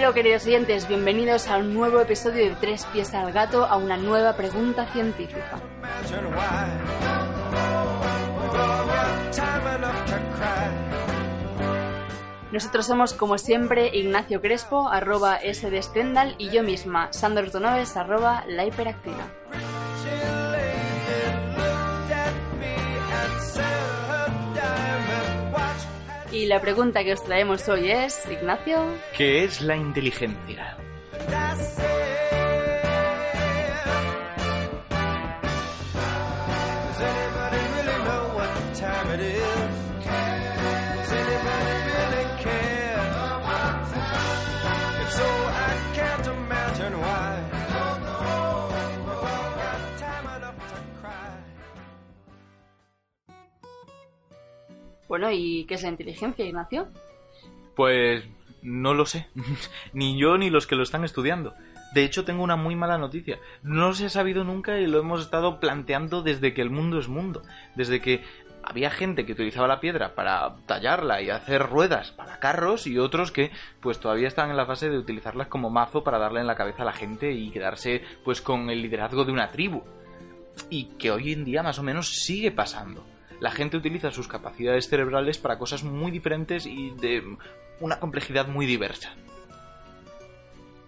Hello queridos oyentes, bienvenidos a un nuevo episodio de Tres pies al gato, a una nueva pregunta científica. Nosotros somos como siempre Ignacio Crespo, arroba S Stendhal y yo misma, Sandor Tonoves, arroba la hiperactiva. Y la pregunta que os traemos hoy es, Ignacio, ¿Qué es la inteligencia? Bueno, ¿y qué es la inteligencia, Ignacio? Pues no lo sé. ni yo ni los que lo están estudiando. De hecho, tengo una muy mala noticia. No se ha sabido nunca y lo hemos estado planteando desde que el mundo es mundo. Desde que había gente que utilizaba la piedra para tallarla y hacer ruedas para carros y otros que pues todavía están en la fase de utilizarlas como mazo para darle en la cabeza a la gente y quedarse pues con el liderazgo de una tribu. Y que hoy en día más o menos sigue pasando la gente utiliza sus capacidades cerebrales para cosas muy diferentes y de una complejidad muy diversa.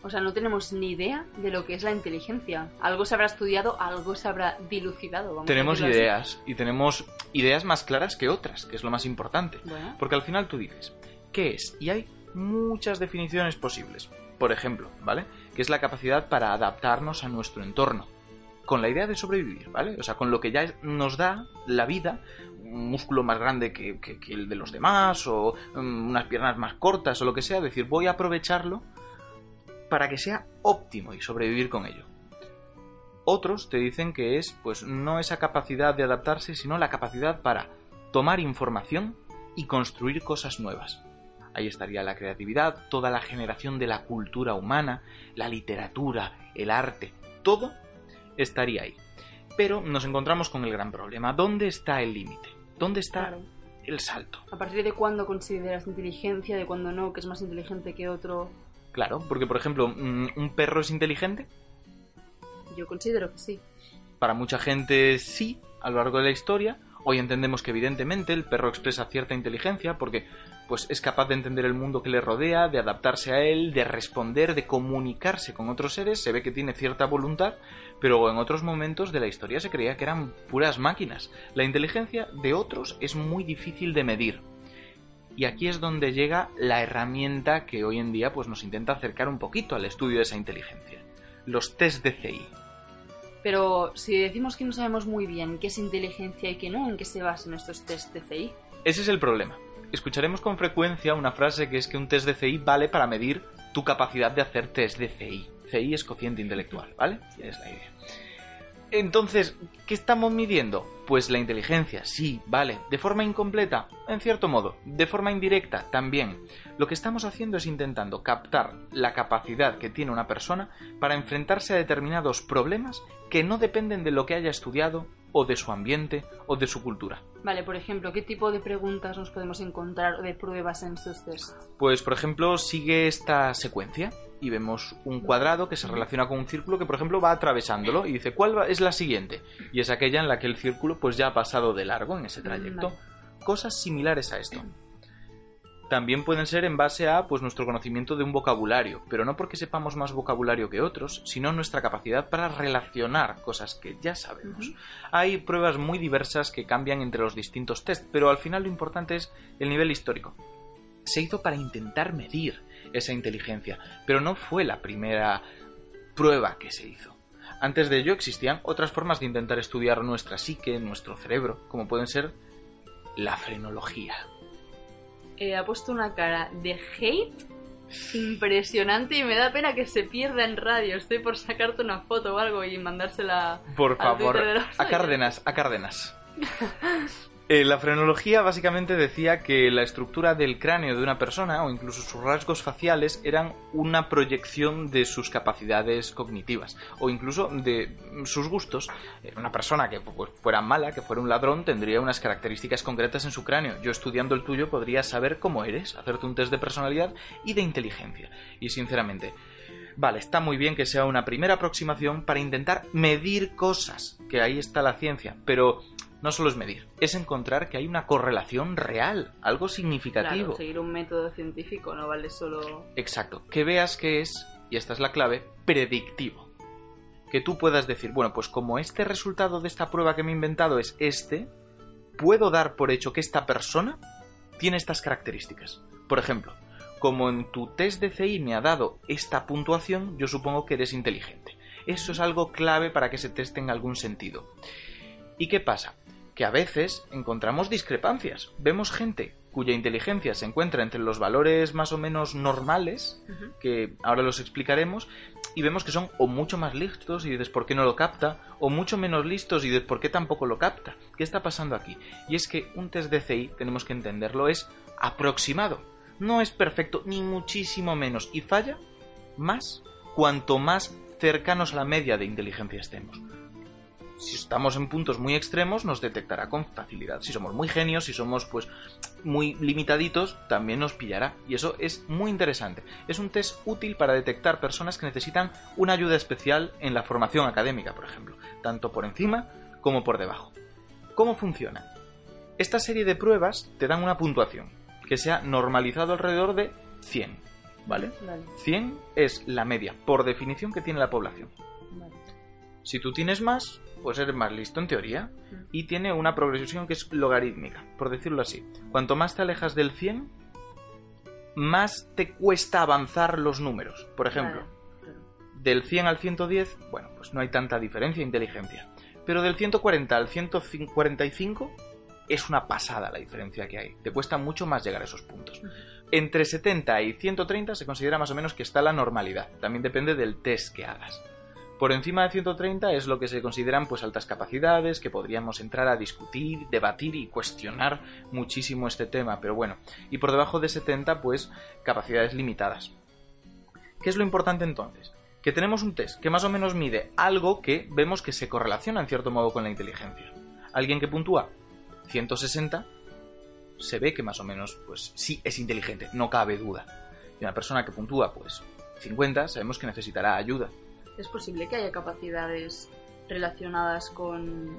O sea, no tenemos ni idea de lo que es la inteligencia. Algo se habrá estudiado, algo se habrá dilucidado. Vamos a tenemos así. ideas y tenemos ideas más claras que otras, que es lo más importante. Bueno. Porque al final tú dices, ¿qué es? Y hay muchas definiciones posibles. Por ejemplo, ¿vale? Que es la capacidad para adaptarnos a nuestro entorno con la idea de sobrevivir, ¿vale? O sea, con lo que ya nos da la vida, un músculo más grande que, el de los demás, o um, unas piernas más cortas, o lo que sea, es decir, voy a aprovecharlo para que sea óptimo y sobrevivir con ello. Otros te dicen que es, pues, no esa capacidad de adaptarse, sino la capacidad para tomar información y construir cosas nuevas. Ahí estaría la creatividad, toda la generación de la cultura humana, la literatura, el arte, todo estaría ahí. Pero nos encontramos con el gran problema. ¿Dónde está el límite? ¿Dónde está Claro. el salto? ¿A partir de cuándo consideras inteligencia, de cuándo no, que es más inteligente que otro? Claro, porque por ejemplo, mm, ¿un perro es inteligente? Yo considero que sí. Para mucha gente sí, a lo largo de la historia. Hoy entendemos que evidentemente el perro expresa cierta inteligencia porque pues es capaz de entender el mundo que le rodea, de adaptarse a él, de responder, de comunicarse con otros seres, se ve que tiene cierta voluntad, pero en otros momentos de la historia se creía que eran puras máquinas. La inteligencia de otros es muy difícil de medir. Y aquí es donde llega la herramienta que hoy en día pues nos intenta acercar un poquito al estudio de esa inteligencia. Los test de CI. Pero si decimos que no sabemos muy bien qué es inteligencia y qué no, ¿en qué se basan estos test de CI? Ese es el problema. Escucharemos con frecuencia una frase que es que un test de CI vale para medir tu capacidad de hacer test de CI. CI es cociente intelectual, ¿vale? Es la idea. Entonces, ¿qué estamos midiendo? Pues la inteligencia, sí, vale. ¿De forma incompleta? En cierto modo. ¿De forma indirecta? También. Lo que estamos haciendo es intentando captar la capacidad que tiene una persona para enfrentarse a determinados problemas que no dependen de lo que haya estudiado, o de su ambiente, o de su cultura. Vale, por ejemplo, ¿qué tipo de preguntas nos podemos encontrar o de pruebas en estos test? Pues, por ejemplo, sigue esta secuencia y vemos un cuadrado que se relaciona con un círculo que, por ejemplo, va atravesándolo y dice, ¿cuál es la siguiente? Y es aquella en la que el círculo pues ya ha pasado de largo en ese trayecto. Vale. Cosas similares a esto. También pueden ser en base a pues nuestro conocimiento de un vocabulario, pero no porque sepamos más vocabulario que otros, sino nuestra capacidad para relacionar cosas que ya sabemos. Hay pruebas muy diversas que cambian entre los distintos test, pero al final lo importante es el nivel histórico. Se hizo para intentar medir esa inteligencia, pero no fue la primera prueba que se hizo. Antes de ello existían otras formas de intentar estudiar nuestra psique, nuestro cerebro, como pueden ser la frenología. Eh, ha puesto una cara de hate impresionante y me da pena que se pierda en radio. Estoy por sacarte una foto o algo y mandársela. Por favor, a Cárdenas, a Cárdenas. Eh, la frenología básicamente decía que la estructura del cráneo de una persona o incluso sus rasgos faciales eran una proyección de sus capacidades cognitivas o incluso de sus gustos. Eh, Una persona que pues, fuera mala, que fuera un ladrón, tendría unas características concretas en su cráneo. Yo estudiando el tuyo podría saber cómo eres, hacerte un test de personalidad y de inteligencia. Y sinceramente, Vale, está muy bien que sea una primera aproximación para intentar medir cosas, que ahí está la ciencia, pero no solo es medir, es encontrar que hay una correlación real, algo significativo. Claro, seguir un método científico no vale solo. Exacto, que veas que es, y esta es la clave, predictivo. Que tú puedas decir, bueno, pues como este resultado de esta prueba que me he inventado es este, puedo dar por hecho que esta persona tiene estas características. Por ejemplo, como en tu test de CI me ha dado esta puntuación, yo supongo que eres inteligente. Eso es algo clave para que ese test tenga algún sentido. ¿Y qué pasa? Que a veces encontramos discrepancias. Vemos gente cuya inteligencia se encuentra entre los valores más o menos normales, que ahora los explicaremos, y vemos que son o mucho más listos y dices por qué no lo capta, o mucho menos listos y dices por qué tampoco lo capta. ¿Qué está pasando aquí? Y es que un test de CI, tenemos que entenderlo, es aproximado. No es perfecto, ni muchísimo menos, y falla más cuanto más cercanos a la media de inteligencia estemos. Si estamos en puntos muy extremos, nos detectará con facilidad. Si somos muy genios, si somos pues muy limitaditos, también nos pillará. Y eso es muy interesante. Es un test útil para detectar personas que necesitan una ayuda especial en la formación académica, por ejemplo, tanto por encima como por debajo. ¿Cómo funciona? Esta serie de pruebas te dan una puntuación que se ha normalizado alrededor de 100, ¿vale? Vale, 100 es la media, por definición, que tiene la población. Si tú tienes más, pues eres más listo en teoría. Mm. Y tiene una progresión que es logarítmica, por decirlo así. Cuanto más te alejas del 100, más te cuesta avanzar los números. Por ejemplo, del 100 al 110, bueno, pues no hay tanta diferencia de inteligencia. Pero del 140 al 145 es una pasada la diferencia que hay. Te cuesta mucho más llegar a esos puntos. Entre 70 y 130 se considera más o menos que está la normalidad. También depende del test que hagas. Por encima de 130 es lo que se consideran pues altas capacidades, que podríamos entrar a discutir, debatir y cuestionar muchísimo este tema, pero bueno, y por debajo de 70 pues capacidades limitadas. ¿Qué es lo importante entonces? Que tenemos un test que más o menos mide algo que vemos que se correlaciona en cierto modo con la inteligencia. Alguien que puntúa 160 se ve que más o menos pues sí es inteligente, no cabe duda. Y una persona que puntúa pues 50 sabemos que necesitará ayuda. Es posible que haya capacidades relacionadas con,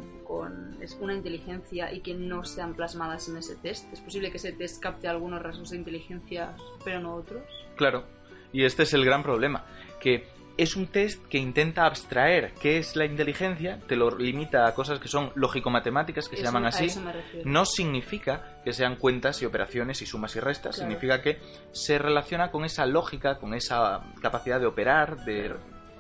una inteligencia y que no sean plasmadas en ese test. Es posible que ese test capte algunos rasgos de inteligencia, pero no otros. Claro, y este es el gran problema, que es un test que intenta abstraer qué es la inteligencia, te lo limita a cosas que son lógico-matemáticas, que se llaman así. No significa que sean cuentas y operaciones y sumas y restas, Claro. significa que se relaciona con esa lógica, con esa capacidad de operar, de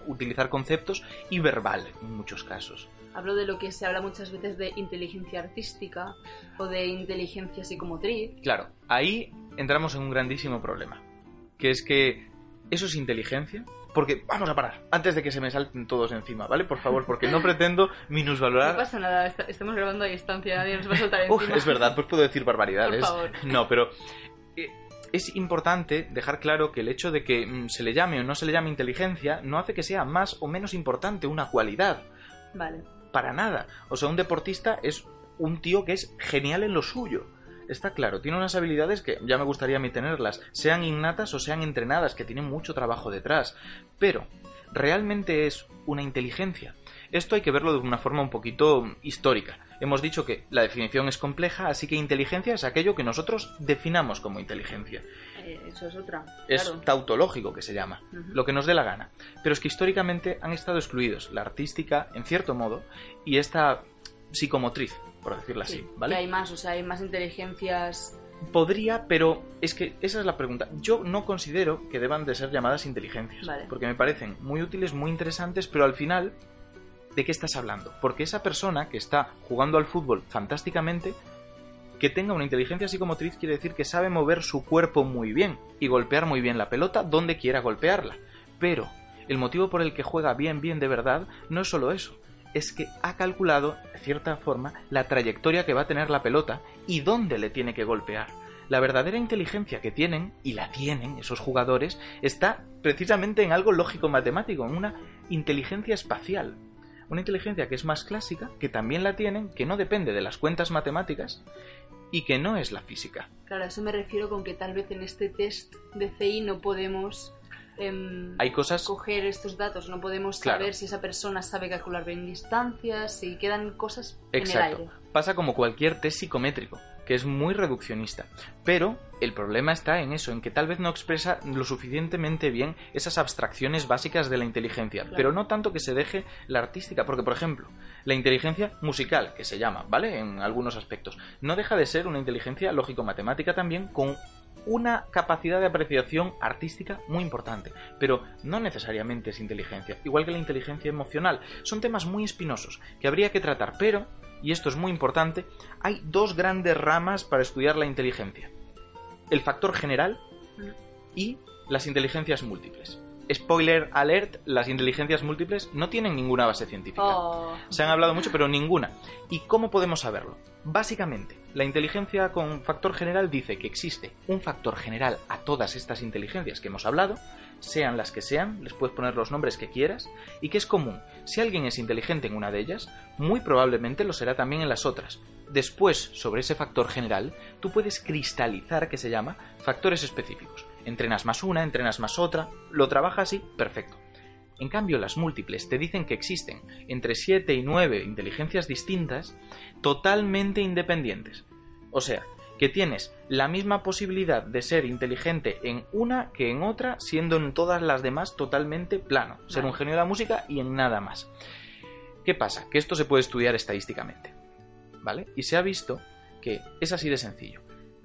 utilizar conceptos y verbal en muchos casos. Hablo de lo que se habla muchas veces de inteligencia artística o de inteligencia psicomotriz. Claro, ahí entramos en un grandísimo problema, que es que eso es inteligencia. Porque vamos a parar, antes de que se me salten todos encima, ¿vale? Por favor, porque no pretendo No minusvalorar. pasa nada, est- estamos grabando a distancia, nadie nos va a soltar Uf, encima. es verdad, pues puedo decir barbaridades. Por favor. No, pero eh, es importante dejar claro que el hecho de que mm, se le llame o no se le llame inteligencia no hace que sea más o menos importante una cualidad. Vale. Para nada. O sea, un deportista es un tío que es genial en lo suyo. Está claro, tiene unas habilidades que ya me gustaría a mí tenerlas, sean innatas o sean entrenadas, que tienen mucho trabajo detrás. Pero, ¿realmente es una inteligencia? Esto hay que verlo de una forma un poquito histórica. Hemos dicho que la definición es compleja, así que inteligencia es aquello que nosotros definamos como inteligencia. Eh, eso es otra. Es tautológico que se llama, lo que nos dé la gana. Pero es que históricamente han estado excluidos la artística, en cierto modo, y esta psicomotriz, por decirlo así, Sí, ¿vale? que hay más, o sea, hay más inteligencias. Podría, pero es que esa es la pregunta. Yo no considero que deban de ser llamadas inteligencias, Vale. porque me parecen muy útiles, muy interesantes, pero al final ¿de qué estás hablando? Porque esa persona que está jugando al fútbol fantásticamente, que tenga una inteligencia psicomotriz quiere decir que sabe mover su cuerpo muy bien y golpear muy bien la pelota donde quiera golpearla. Pero el motivo por el que juega bien, bien de verdad, no es solo eso, es que ha calculado, de cierta forma, la trayectoria que va a tener la pelota y dónde le tiene que golpear. La verdadera inteligencia que tienen, y la tienen esos jugadores, está precisamente en algo lógico-matemático, en una inteligencia espacial. Una inteligencia que es más clásica, que también la tienen, que no depende de las cuentas matemáticas y que no es la física. Claro, a eso me refiero con que tal vez en este test de CI no podemos em, Hay cosas coger estos datos, no podemos Claro. saber si esa persona sabe calcular bien distancias, si quedan cosas en el aire. Exacto. Pasa como cualquier test psicométrico, que es muy reduccionista. Pero el problema está en eso, en que tal vez no expresa lo suficientemente bien esas abstracciones básicas de la inteligencia. Claro. Pero no tanto que se deje la artística, porque por ejemplo, la inteligencia musical, que se llama, ¿vale? En algunos aspectos, no deja de ser una inteligencia lógico-matemática también con una capacidad de apreciación artística muy importante, pero no necesariamente es inteligencia, igual que la inteligencia emocional. Son temas muy espinosos que habría que tratar, pero, y esto es muy importante, hay dos grandes ramas para estudiar la inteligencia. El factor general y las inteligencias múltiples. Spoiler alert, las inteligencias múltiples no tienen ninguna base científica. Oh, Se han hablado mucho, pero ninguna. ¿Y cómo podemos saberlo? Básicamente, la inteligencia con factor general dice que existe un factor general a todas estas inteligencias que hemos hablado, sean las que sean, les puedes poner los nombres que quieras, y que es común. Si alguien es inteligente en una de ellas, muy probablemente lo será también en las otras. Después, sobre ese factor general, tú puedes cristalizar, que se llama, factores específicos. Entrenas más una, entrenas más otra, lo trabajas así, perfecto. En cambio, las múltiples te dicen que existen entre 7 y 9 inteligencias distintas totalmente independientes. O sea, que tienes la misma posibilidad de ser inteligente en una que en otra, siendo en todas las demás totalmente plano. Ser un genio de la música y en nada más. ¿Qué pasa? Que esto se puede estudiar estadísticamente. ¿Vale? Y se ha visto que es así de sencillo.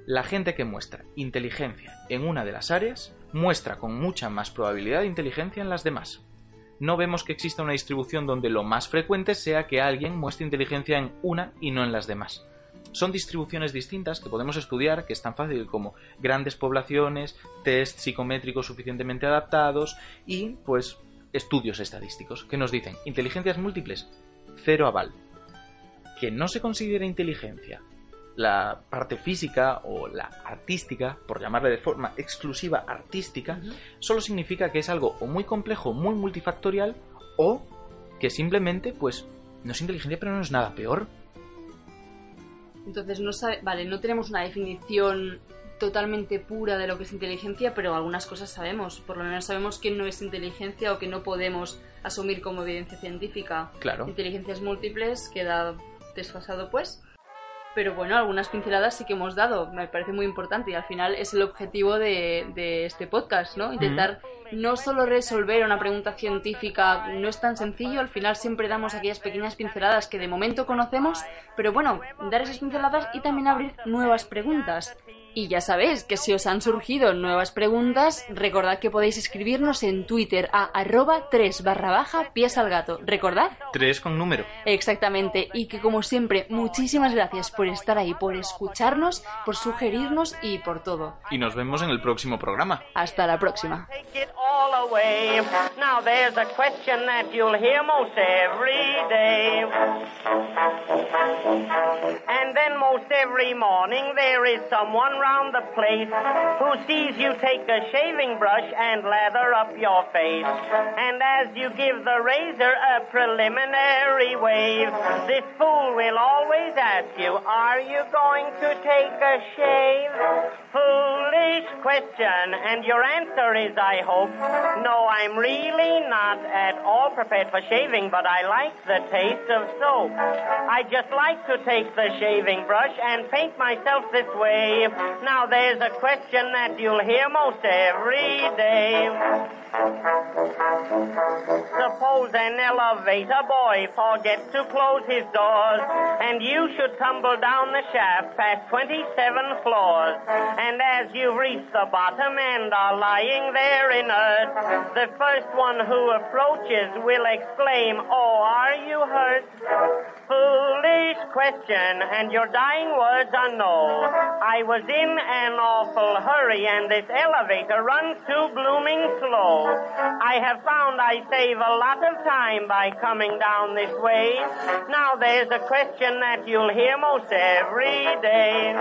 La gente que muestra inteligencia en una de las áreas muestra con mucha más probabilidad de inteligencia en las demás. No vemos que exista una distribución donde lo más frecuente sea que alguien muestre inteligencia en una y no en las demás. Son distribuciones distintas que podemos estudiar, que es tan fácil como grandes poblaciones, test psicométricos suficientemente adaptados y, pues, estudios estadísticos que nos dicen inteligencias múltiples, cero aval. Que no se considera inteligencia la parte física o la artística, por llamarle de forma exclusiva artística, solo significa que es algo o muy complejo, muy multifactorial, o que simplemente, pues, no es inteligencia, pero no es nada peor. Entonces, no sabe, vale, no tenemos una definición totalmente pura de lo que es inteligencia, pero algunas cosas sabemos. Por lo menos sabemos que no es inteligencia o que no podemos asumir como evidencia científica. Claro. Inteligencias múltiples queda desfasado, pues. Pero bueno, algunas pinceladas sí que hemos dado. Me parece muy importante y al final es el objetivo de, de este podcast, ¿no? Intentar no solo resolver una pregunta científica, no es tan sencillo. Al final siempre damos aquellas pequeñas pinceladas que de momento conocemos, pero bueno, dar esas pinceladas y también abrir nuevas preguntas. Y ya sabéis que si os han surgido nuevas preguntas, recordad que podéis escribirnos en Twitter a arroba 3 barra baja pies al gato. ¿Recordad? Tres con número. Exactamente, y que como siempre, muchísimas gracias por estar ahí, por escucharnos, por sugerirnos y por todo. Y nos vemos en el próximo programa. Hasta la próxima. Take it all away. Now there's a question that you'll hear most every day. And then most every morning there is someone round the place who sees you take a shaving brush and lather up your face. And as you give the razor a preliminary wave, this fool will always ask you, are you going to take a shave? Foolish question, and your answer is, I hope, no, I'm really not at all prepared for shaving, but I like the taste of soap. I just like to take the shaving brush and paint myself this way. Now there's a question that you'll hear most every day. Suppose an elevator boy forgets to close his doors, and you should tumble down the shaft past 27 floors. And as you reach the bottom and are lying there inert, the first one who approaches will exclaim, Oh, are you hurt? Foolish question, and your dying words are no. I was in an awful hurry, and this elevator runs too blooming slow. I have found I save a lot of time by coming down this way. Now there's a question that you'll hear most every day.